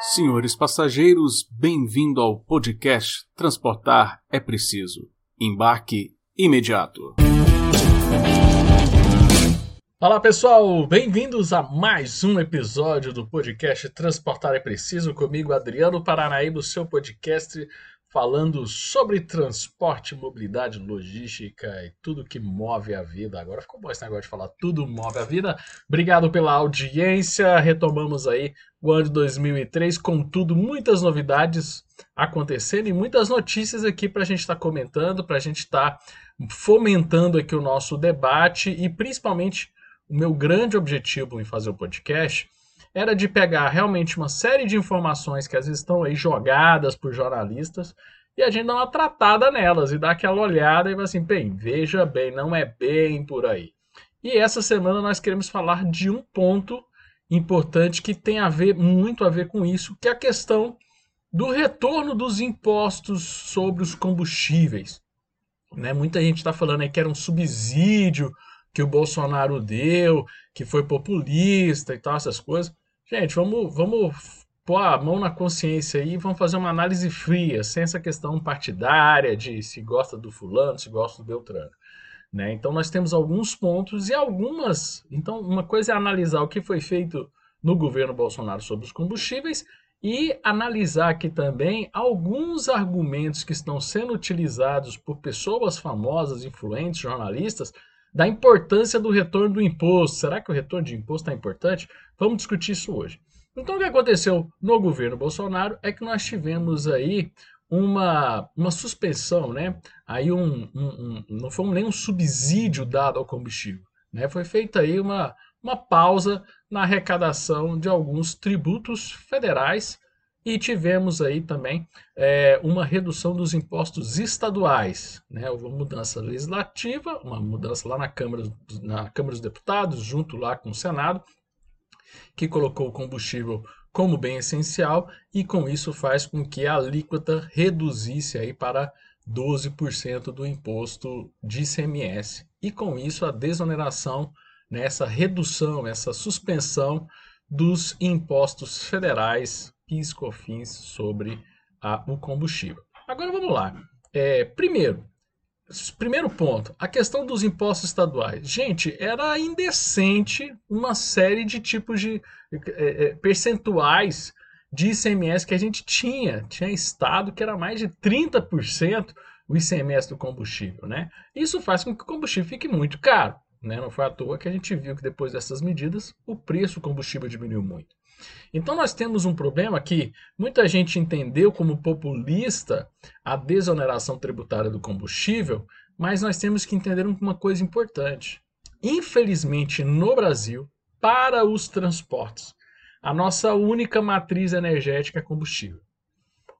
Senhores passageiros, bem-vindo ao podcast Transportar é Preciso. Embarque imediato. Olá pessoal, bem-vindos a mais um episódio do podcast Transportar é Preciso, comigo Adriano Paranaíba, seu podcast falando sobre transporte, mobilidade, logística e tudo que move a vida. Agora ficou bom esse negócio de falar tudo move a vida. Obrigado pela audiência. Retomamos aí o ano de 2003 com tudo, muitas novidades acontecendo e muitas notícias aqui para a gente estar tá comentando, para a gente estar tá fomentando aqui o nosso debate e principalmente o meu grande objetivo em fazer o podcast era de pegar realmente uma série de informações que às vezes estão aí jogadas por jornalistas e a gente dá uma tratada nelas e dá aquela olhada e vai assim, bem, veja bem, não é bem por aí. E essa semana nós queremos falar de um ponto importante que tem a ver muito a ver com isso, que é a questão do retorno dos impostos sobre os combustíveis. Né? Muita gente está falando aí que era um subsídio que o Bolsonaro deu, que foi populista e tal, essas coisas. Gente, vamos, vamos pôr a mão na consciência aí e vamos fazer uma análise fria, sem essa questão partidária de se gosta do fulano, se gosta do Beltrano. Né? Então nós temos alguns pontos e algumas. Então, uma coisa é analisar o que foi feito no governo Bolsonaro sobre os combustíveis e analisar aqui também alguns argumentos que estão sendo utilizados por pessoas famosas, influentes, jornalistas, da importância do retorno do imposto. Será que o retorno de imposto é importante? Vamos discutir isso hoje. Então, o que aconteceu no governo Bolsonaro é que nós tivemos aí uma, uma suspensão, né? Aí um, um, um não foi nem um subsídio dado ao combustível, né? Foi feita aí uma, uma pausa na arrecadação de alguns tributos federais e tivemos aí também é, uma redução dos impostos estaduais, né? uma mudança legislativa, uma mudança lá na Câmara, na Câmara dos Deputados, junto lá com o Senado, que colocou o combustível como bem essencial e com isso faz com que a alíquota reduzisse aí para 12% do imposto de ICMS. E com isso a desoneração, nessa né, redução, essa suspensão dos impostos federais PIS COFINS sobre a, o combustível. Agora vamos lá. É, primeiro, primeiro ponto, a questão dos impostos estaduais. Gente, era indecente uma série de tipos de é, é percentuais de ICMS que a gente tinha. Tinha estado que era mais de 30% o ICMS do combustível, né? Isso faz com que o combustível fique muito caro, né? Não foi à toa que a gente viu que depois dessas medidas o preço do combustível diminuiu muito. Então nós temos um problema que muita gente entendeu como populista a desoneração tributária do combustível, mas nós temos que entender uma coisa importante. Infelizmente, no Brasil, para os transportes, a nossa única matriz energética é combustível.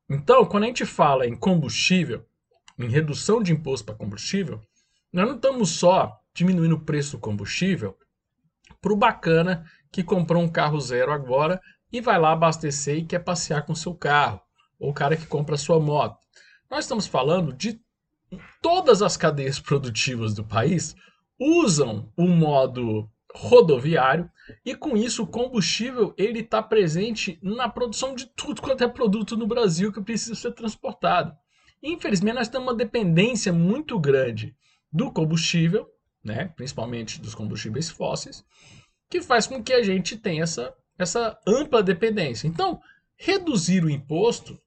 Então, quando a gente fala em combustível, em redução de imposto para combustível, nós não estamos só diminuindo o preço do combustível para o bacana que comprou um carro zero agora e vai lá abastecer e quer passear com seu carro, ou o cara que compra sua moto. Nós estamos falando de todas as cadeias produtivas do país usam o modo rodoviário e com isso o combustível ele está presente na produção de tudo quanto é produto no Brasil que precisa ser transportado. Infelizmente nós temos uma dependência muito grande do combustível, né, principalmente dos combustíveis fósseis, que faz com que a gente tenha essa, essa ampla dependência. Então, reduzir o imposto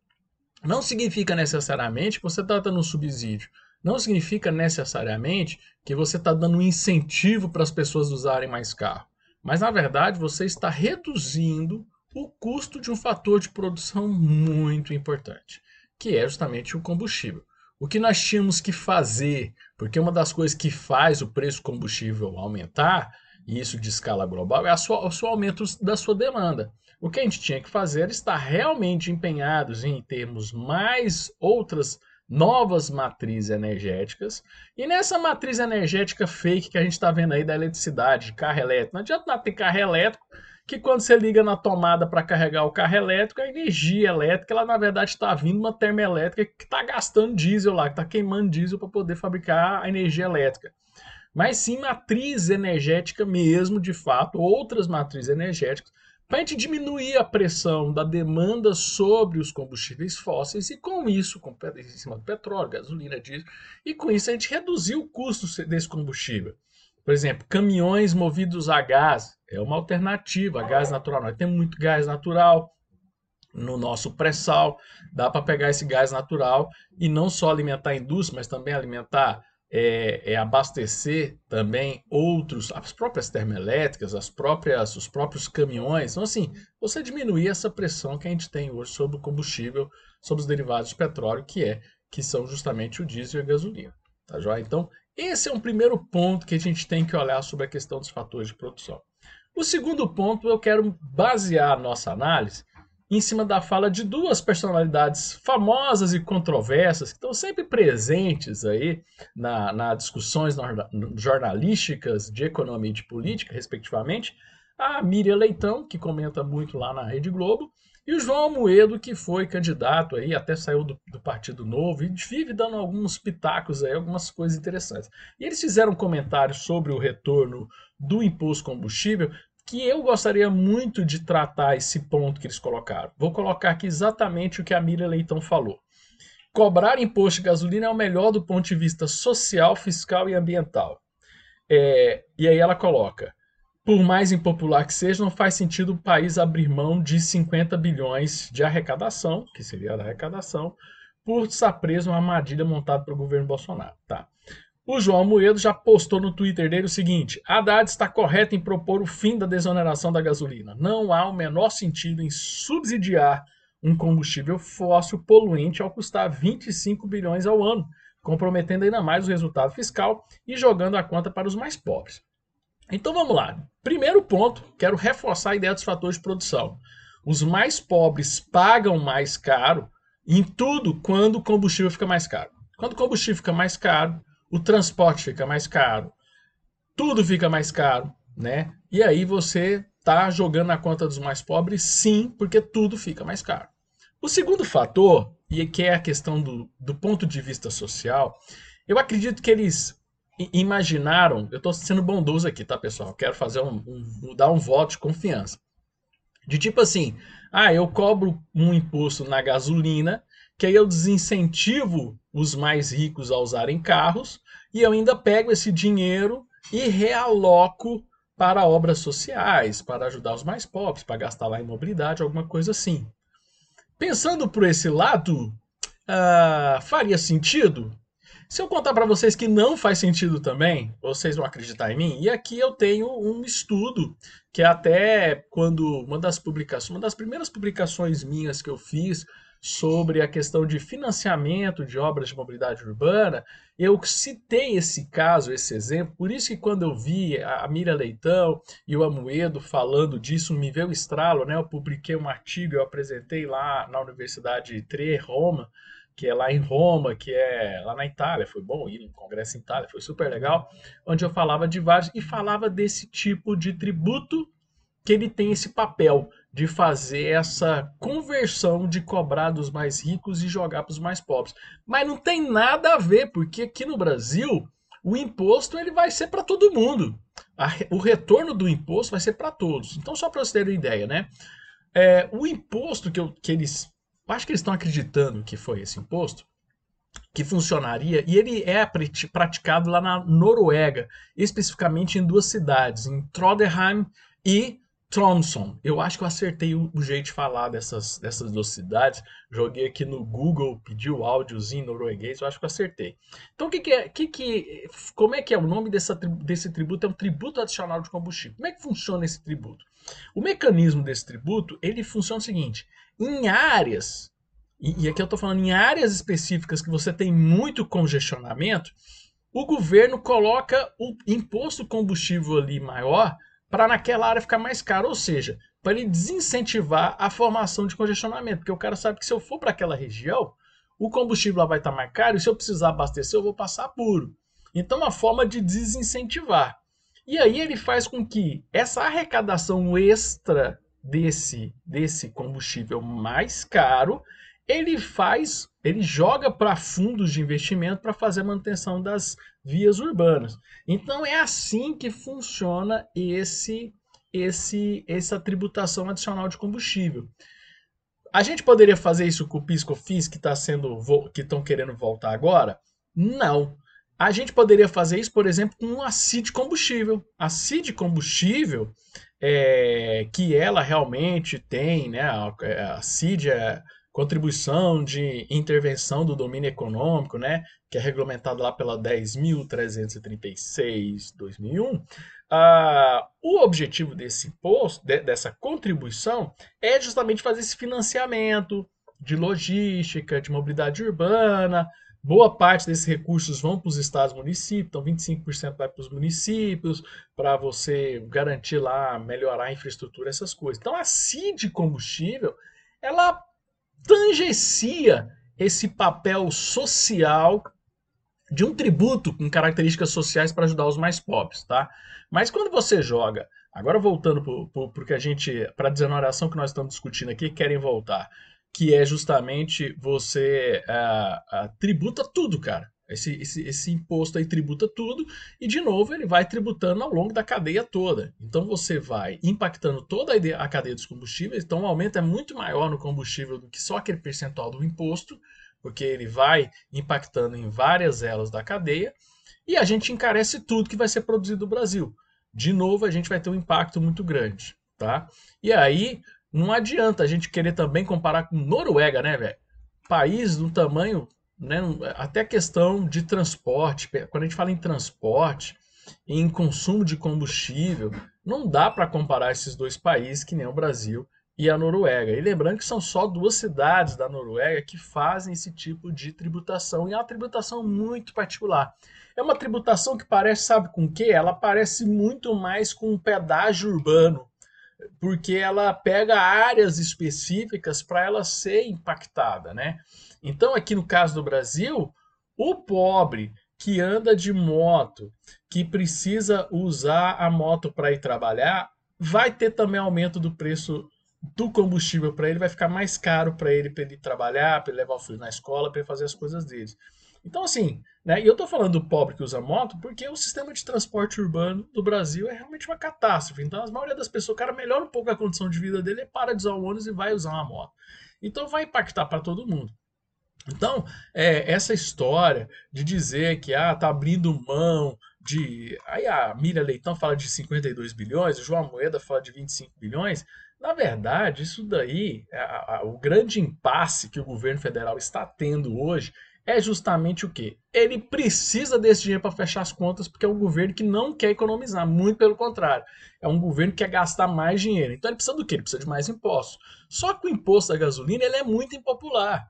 não significa necessariamente que você está dando um subsídio. Não significa necessariamente que você está dando um incentivo para as pessoas usarem mais carro. Mas, na verdade, você está reduzindo o custo de um fator de produção muito importante, que é justamente o combustível. O que nós tínhamos que fazer, porque uma das coisas que faz o preço do combustível aumentar e isso de escala global, é sua, o seu aumento da sua demanda. O que a gente tinha que fazer era estar realmente empenhados em termos mais outras novas matrizes energéticas. E nessa matriz energética fake que a gente está vendo aí da eletricidade, de carro elétrico, não adianta nada ter carro elétrico, que quando você liga na tomada para carregar o carro elétrico, a energia elétrica, ela na verdade está vindo uma termoelétrica que está gastando diesel lá, que está queimando diesel para poder fabricar a energia elétrica mas sim matriz energética mesmo, de fato, outras matrizes energéticas, para a gente diminuir a pressão da demanda sobre os combustíveis fósseis e com isso, com, em cima do petróleo, gasolina, diesel, e com isso a gente reduzir o custo desse combustível. Por exemplo, caminhões movidos a gás é uma alternativa, a gás natural. Nós temos muito gás natural, no nosso pré-sal. Dá para pegar esse gás natural e não só alimentar a indústria, mas também alimentar, é, é, abastecer também outros, as próprias termoelétricas, as próprias, os próprios caminhões. Então, assim, você diminuir essa pressão que a gente tem hoje sobre o combustível, sobre os derivados de petróleo, que é que são justamente o diesel e a gasolina. Tá joia? Então, esse é um primeiro ponto que a gente tem que olhar sobre a questão dos fatores de produção. O segundo ponto, eu quero basear a nossa análise em cima da fala de duas personalidades famosas e controversas que estão sempre presentes aí na, na discussões jornalísticas de economia e de política, respectivamente, a Miriam Leitão, que comenta muito lá na Rede Globo, e o João Moedo, que foi candidato aí, até saiu do, do, Partido Novo e vive dando alguns pitacos aí, algumas coisas interessantes. E eles fizeram comentários sobre o retorno do imposto combustível, que eu gostaria muito de tratar esse ponto que eles colocaram. Vou colocar aqui exatamente o que a Miriam Leitão falou. Cobrar imposto de gasolina é o melhor do ponto de vista social, fiscal e ambiental. É, e aí ela coloca: por mais impopular que seja, não faz sentido o país abrir mão de 50 bilhões de arrecadação, que seria a arrecadação, por estar preso uma armadilha montada pelo governo Bolsonaro. Tá. O João Moedo já postou no Twitter dele o seguinte: Haddad está correto em propor o fim da desoneração da gasolina. Não há o menor sentido em subsidiar um combustível fóssil poluente ao custar 25 bilhões ao ano, comprometendo ainda mais o resultado fiscal e jogando a conta para os mais pobres. Então vamos lá. Primeiro ponto, quero reforçar a ideia dos fatores de produção. Os mais pobres pagam mais caro em tudo quando o combustível fica mais caro. Quando o combustível fica mais caro, o transporte fica mais caro, tudo fica mais caro, né? E aí você tá jogando na conta dos mais pobres, sim, porque tudo fica mais caro. O segundo fator, e que é a questão do, do ponto de vista social, eu acredito que eles imaginaram, eu estou sendo bondoso aqui, tá, pessoal? quero fazer um, um, dar um voto de confiança. De tipo assim, ah, eu cobro um imposto na gasolina que aí eu desincentivo os mais ricos a usarem carros e eu ainda pego esse dinheiro e realoco para obras sociais, para ajudar os mais pobres, para gastar lá em mobilidade, alguma coisa assim. Pensando por esse lado, uh, faria sentido? Se eu contar para vocês que não faz sentido também, vocês vão acreditar em mim. E aqui eu tenho um estudo que até quando uma das publicações, uma das primeiras publicações minhas que eu fiz sobre a questão de financiamento de obras de mobilidade urbana, eu citei esse caso, esse exemplo, por isso que quando eu vi a Miriam Leitão e o Amoedo falando disso, me veio o estralo, né? Eu publiquei um artigo, eu apresentei lá na Universidade Tre Roma, que é lá em Roma, que é lá na Itália, foi bom ir no congresso em Itália, foi super legal, onde eu falava de vários e falava desse tipo de tributo que ele tem esse papel de fazer essa conversão de cobrar dos mais ricos e jogar para os mais pobres. Mas não tem nada a ver, porque aqui no Brasil o imposto ele vai ser para todo mundo. o retorno do imposto vai ser para todos. Então, só para vocês terem uma ideia, né? É, o imposto que, eu, que eles. Acho que eles estão acreditando que foi esse imposto, que funcionaria, e ele é praticado lá na Noruega, especificamente em duas cidades, em Trondheim e Thompson, eu acho que eu acertei o, o, jeito de falar dessas, dessas duas cidades. Joguei aqui no Google, pedi o áudiozinho norueguês, eu acho que eu acertei. Então, que, que é? Que que, como é que é o nome dessa, desse tributo? É um tributo adicional de combustível. Como é que funciona esse tributo? O mecanismo desse tributo, ele funciona o seguinte: em áreas, e, e aqui eu estou falando em áreas específicas que você tem muito congestionamento, o governo coloca o imposto combustível ali maior para naquela área ficar mais caro, ou seja, para ele desincentivar a formação de congestionamento, porque o cara sabe que se eu for para aquela região, o combustível lá vai estar tá mais caro e se eu precisar abastecer, eu vou passar puro. Então, uma forma de desincentivar. E aí ele faz com que essa arrecadação extra desse desse combustível mais caro, ele faz, ele joga para fundos de investimento para fazer a manutenção das vias urbanas. Então é assim que funciona esse esse essa tributação adicional de combustível. A gente poderia fazer isso com o PiscoFins que está sendo que estão querendo voltar agora? Não. A gente poderia fazer isso, por exemplo, com a CID combustível. A CID combustível, é, que ela realmente tem, né, a CID é contribuição de intervenção do domínio econômico, né, que é regulamentado lá pela 10.336/2001, ah, o objetivo desse imposto, de, dessa contribuição, é justamente fazer esse financiamento de logística, de mobilidade urbana. Boa parte desses recursos vão para os estados e municípios, então 25% vai para os municípios, para você garantir lá, melhorar a infraestrutura, essas coisas. Então a CID combustível, ela tangencia esse papel social de um tributo com características sociais para ajudar os mais pobres, tá? Mas quando você joga, agora voltando para a gente, para a desoneração que nós estamos discutindo aqui, querem voltar, que é justamente você uh, uh, tributa tudo, cara. Esse, esse, esse imposto aí tributa tudo e, de novo, ele vai tributando ao longo da cadeia toda. Então, você vai impactando toda a cadeia dos combustíveis. Então, o aumento é muito maior no combustível do que só aquele percentual do imposto, porque ele vai impactando em várias elas da cadeia. E a gente encarece tudo que vai ser produzido no Brasil. De novo, a gente vai ter um impacto muito grande. Tá? E aí, não adianta a gente querer também comparar com Noruega, né, velho? País do tamanho né, até questão de transporte, quando a gente fala em transporte, em consumo de combustível, não dá para comparar esses dois países que nem o Brasil e a Noruega. E lembrando que são só duas cidades da Noruega que fazem esse tipo de tributação, e é uma tributação muito particular. É uma tributação que parece, sabe com que? Ela parece muito mais com um pedágio urbano, porque ela pega áreas específicas para ela ser impactada, né? Então, aqui no caso do Brasil, o pobre que anda de moto, que precisa usar a moto para ir trabalhar, vai ter também aumento do preço do combustível para ele, vai ficar mais caro para ele para ele trabalhar, para ele levar o filho na escola, para ele fazer as coisas dele. Então, assim, né, e eu estou falando do pobre que usa moto porque o sistema de transporte urbano do Brasil é realmente uma catástrofe. Então, a maioria das pessoas, o cara melhora um pouco a condição de vida dele, para de usar o ônibus e vai usar uma moto. Então, vai impactar para todo mundo. Então, é, essa história de dizer que ah, tá abrindo mão de. Aí a Miriam Leitão fala de 52 bilhões, o João Moeda fala de 25 bilhões. Na verdade, isso daí, a, a, o grande impasse que o governo federal está tendo hoje é justamente o quê? Ele precisa desse dinheiro para fechar as contas, porque é um governo que não quer economizar, muito pelo contrário. É um governo que quer gastar mais dinheiro. Então ele precisa do quê? Ele precisa de mais impostos. Só que o imposto da gasolina ele é muito impopular.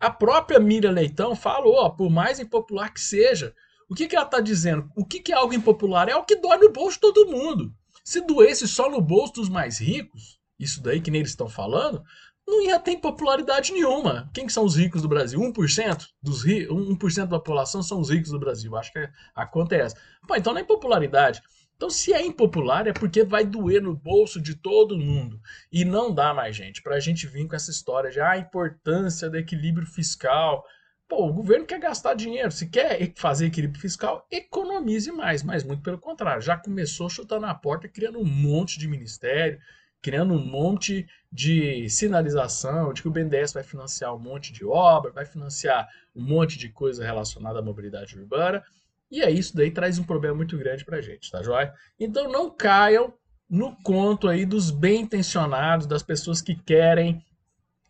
A própria Miriam Leitão falou, ó, por mais impopular que seja, o que, que ela está dizendo? O que, que é algo impopular? É o que dói no bolso de todo mundo. Se doesse só no bolso dos mais ricos, isso daí que nem eles estão falando, não ia ter popularidade nenhuma. Quem que são os ricos do Brasil? 1% dos ri 1% da população são os ricos do Brasil. Acho que a conta é essa. Pô, então não é popularidade. Então, se é impopular, é porque vai doer no bolso de todo mundo. E não dá mais, gente, para a gente vir com essa história de ah, a importância do equilíbrio fiscal. Pô, o governo quer gastar dinheiro. Se quer fazer equilíbrio fiscal, economize mais. Mas muito pelo contrário, já começou chutando a porta, criando um monte de ministério, criando um monte de sinalização de que o BNDES vai financiar um monte de obra, vai financiar um monte de coisa relacionada à mobilidade urbana. E é isso daí traz um problema muito grande para a gente, tá joia? Então não caiam no conto aí dos bem intencionados, das pessoas que querem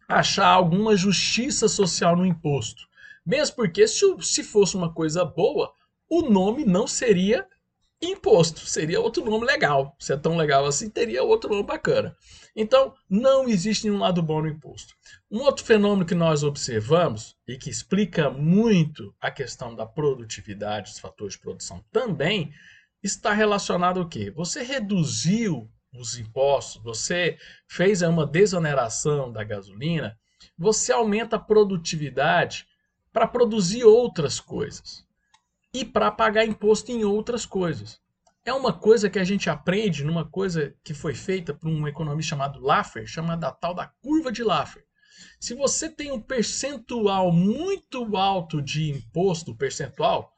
achar alguma justiça social no imposto. Mesmo porque se, se fosse uma coisa boa, o nome não seria imposto, seria outro nome legal. Se é tão legal assim, teria outro nome bacana. Então, não existe nenhum lado bom no imposto. Um outro fenômeno que nós observamos e que explica muito a questão da produtividade, dos fatores de produção também, está relacionado ao quê? Você reduziu os impostos, você fez uma desoneração da gasolina, você aumenta a produtividade para produzir outras coisas e para pagar imposto em outras coisas. É uma coisa que a gente aprende numa coisa que foi feita por um economista chamado Laffer, chamada a tal da curva de Laffer. Se você tem um percentual muito alto de imposto percentual,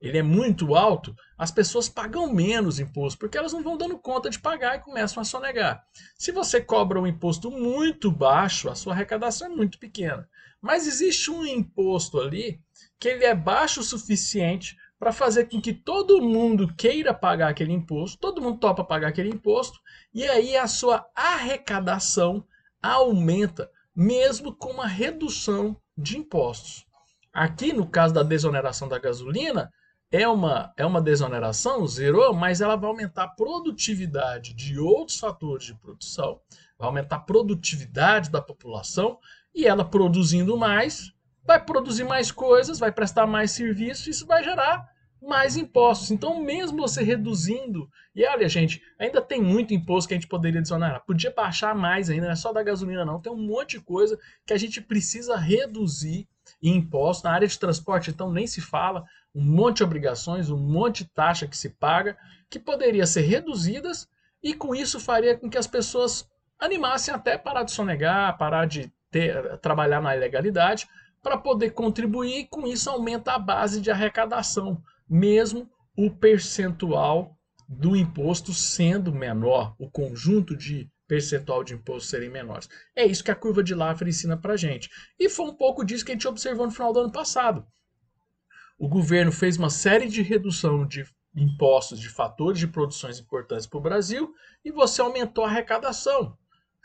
ele é muito alto, as pessoas pagam menos imposto, porque elas não vão dando conta de pagar e começam a sonegar. Se você cobra um imposto muito baixo, a sua arrecadação é muito pequena. Mas existe um imposto ali que ele é baixo o suficiente para fazer com que todo mundo queira pagar aquele imposto, todo mundo topa pagar aquele imposto, e aí a sua arrecadação aumenta, mesmo com uma redução de impostos. Aqui, no caso da desoneração da gasolina, é uma, é uma desoneração, zerou, mas ela vai aumentar a produtividade de outros fatores de produção, vai aumentar a produtividade da população, e ela produzindo mais, vai produzir mais coisas, vai prestar mais serviços, isso vai gerar mais impostos. Então, mesmo você reduzindo, e olha, gente, ainda tem muito imposto que a gente poderia desonerar. Podia baixar mais ainda, não é só da gasolina, não. Tem um monte de coisa que a gente precisa reduzir em impostos. Na área de transporte, então, nem se fala. Um monte de obrigações, um monte de taxa que se paga, que poderia ser reduzidas, e com isso faria com que as pessoas animassem até parar de sonegar, parar de ter, trabalhar na ilegalidade, para poder contribuir, e com isso aumenta a base de arrecadação mesmo o percentual do imposto sendo menor, o conjunto de percentual de imposto serem menores. É isso que a curva de Laffer ensina para gente. E foi um pouco disso que a gente observou no final do ano passado. O governo fez uma série de redução de impostos de fatores de produções importantes para o Brasil e você aumentou a arrecadação.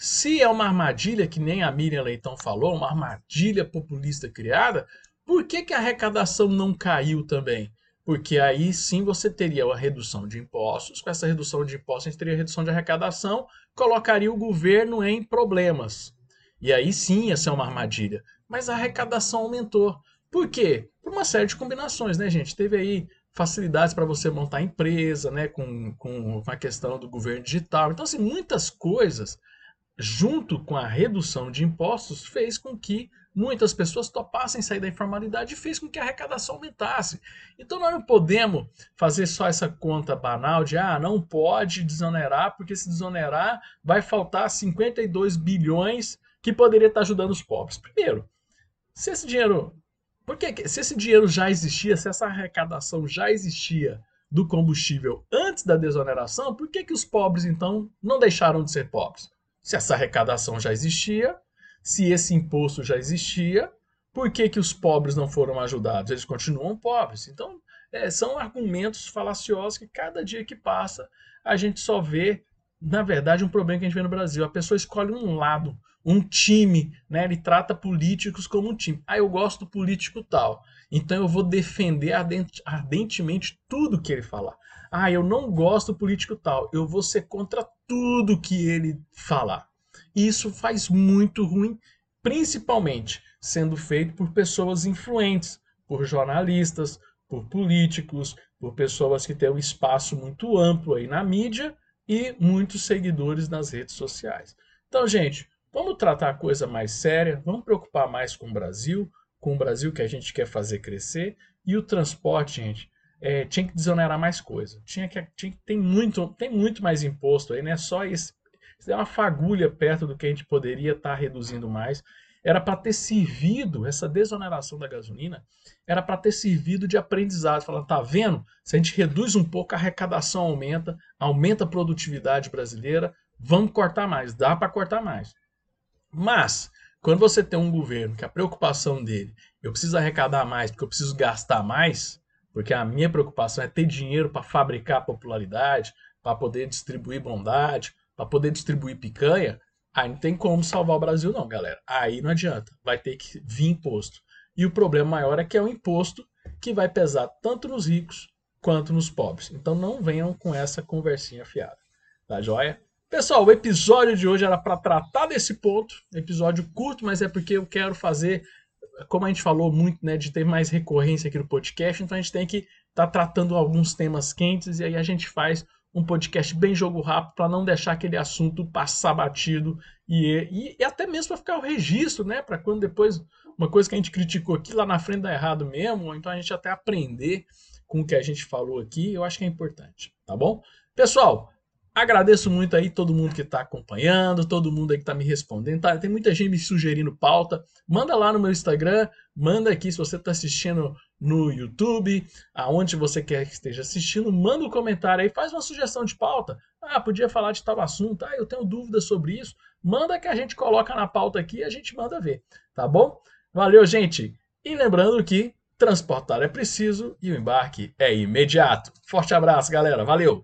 Se é uma armadilha, que nem a Miriam Leitão falou, uma armadilha populista criada, por que, que a arrecadação não caiu também? porque aí sim você teria a redução de impostos. Com essa redução de impostos, a gente teria a redução de arrecadação, colocaria o governo em problemas. E aí sim ia ser uma armadilha. Mas a arrecadação aumentou. Por quê? Por uma série de combinações, né, gente? Teve aí facilidades para você montar empresa, né, com, com a questão do governo digital. Então, assim, muitas coisas, junto com a redução de impostos, fez com que muitas pessoas topassem sair da informalidade e fez com que a arrecadação aumentasse. Então nós não podemos fazer só essa conta banal de ah, não pode desonerar, porque se desonerar vai faltar 52 bilhões que poderia estar ajudando os pobres. Primeiro, se esse dinheiro. Porque se esse dinheiro já existia, se essa arrecadação já existia do combustível antes da desoneração, por que, que os pobres então não deixaram de ser pobres? Se essa arrecadação já existia, se esse imposto já existia, por que, que os pobres não foram ajudados? Eles continuam pobres. Então, é, são argumentos falaciosos que cada dia que passa a gente só vê, na verdade, um problema que a gente vê no Brasil. A pessoa escolhe um lado, um time, né? ele trata políticos como um time. Ah, eu gosto do político tal, então eu vou defender ardentemente tudo que ele falar. Ah, eu não gosto do político tal, eu vou ser contra tudo que ele falar. Isso faz muito ruim, principalmente sendo feito por pessoas influentes, por jornalistas, por políticos, por pessoas que têm um espaço muito amplo aí na mídia e muitos seguidores nas redes sociais. Então, gente, vamos tratar a coisa mais séria, vamos preocupar mais com o Brasil, com o Brasil que a gente quer fazer crescer e o transporte, gente. É, tinha que desonerar mais coisa. Tinha que, tinha, tem, muito, tem muito mais imposto aí, não é só esse isso é uma fagulha perto do que a gente poderia estar tá reduzindo mais. Era para ter servido, essa desoneração da gasolina, era para ter servido de aprendizado. Falando, tá vendo? Se a gente reduz um pouco, a arrecadação aumenta, aumenta a produtividade brasileira, vamos cortar mais, dá para cortar mais. Mas, quando você tem um governo que a preocupação dele, eu preciso arrecadar mais porque eu preciso gastar mais, porque a minha preocupação é ter dinheiro para fabricar popularidade, para poder distribuir bondade, para poder distribuir picanha, aí não tem como salvar o Brasil, não, galera. Aí não adianta. Vai ter que vir imposto. E o problema maior é que é um imposto que vai pesar tanto nos ricos quanto nos pobres. Então não venham com essa conversinha fiada. Tá joia? Pessoal, o episódio de hoje era para tratar desse ponto. Episódio curto, mas é porque eu quero fazer, como a gente falou muito, né, de ter mais recorrência aqui no podcast, então a gente tem que estar tá tratando alguns temas quentes e aí a gente faz um podcast bem jogo rápido para não deixar aquele assunto passar batido e, e, e até mesmo para ficar o registro, né? Para quando depois uma coisa que a gente criticou aqui lá na frente dá errado mesmo, ou então a gente até aprender com o que a gente falou aqui, eu acho que é importante, tá bom? Pessoal, Agradeço muito aí todo mundo que está acompanhando, todo mundo aí que está me respondendo. Tá, tem muita gente me sugerindo pauta. Manda lá no meu Instagram, manda aqui se você está assistindo no YouTube, aonde você quer que esteja assistindo, manda um comentário aí, faz uma sugestão de pauta. Ah, podia falar de tal assunto, ah, eu tenho dúvidas sobre isso. Manda que a gente coloca na pauta aqui e a gente manda ver, tá bom? Valeu, gente! E lembrando que transportar é preciso e o embarque é imediato. Forte abraço, galera. Valeu!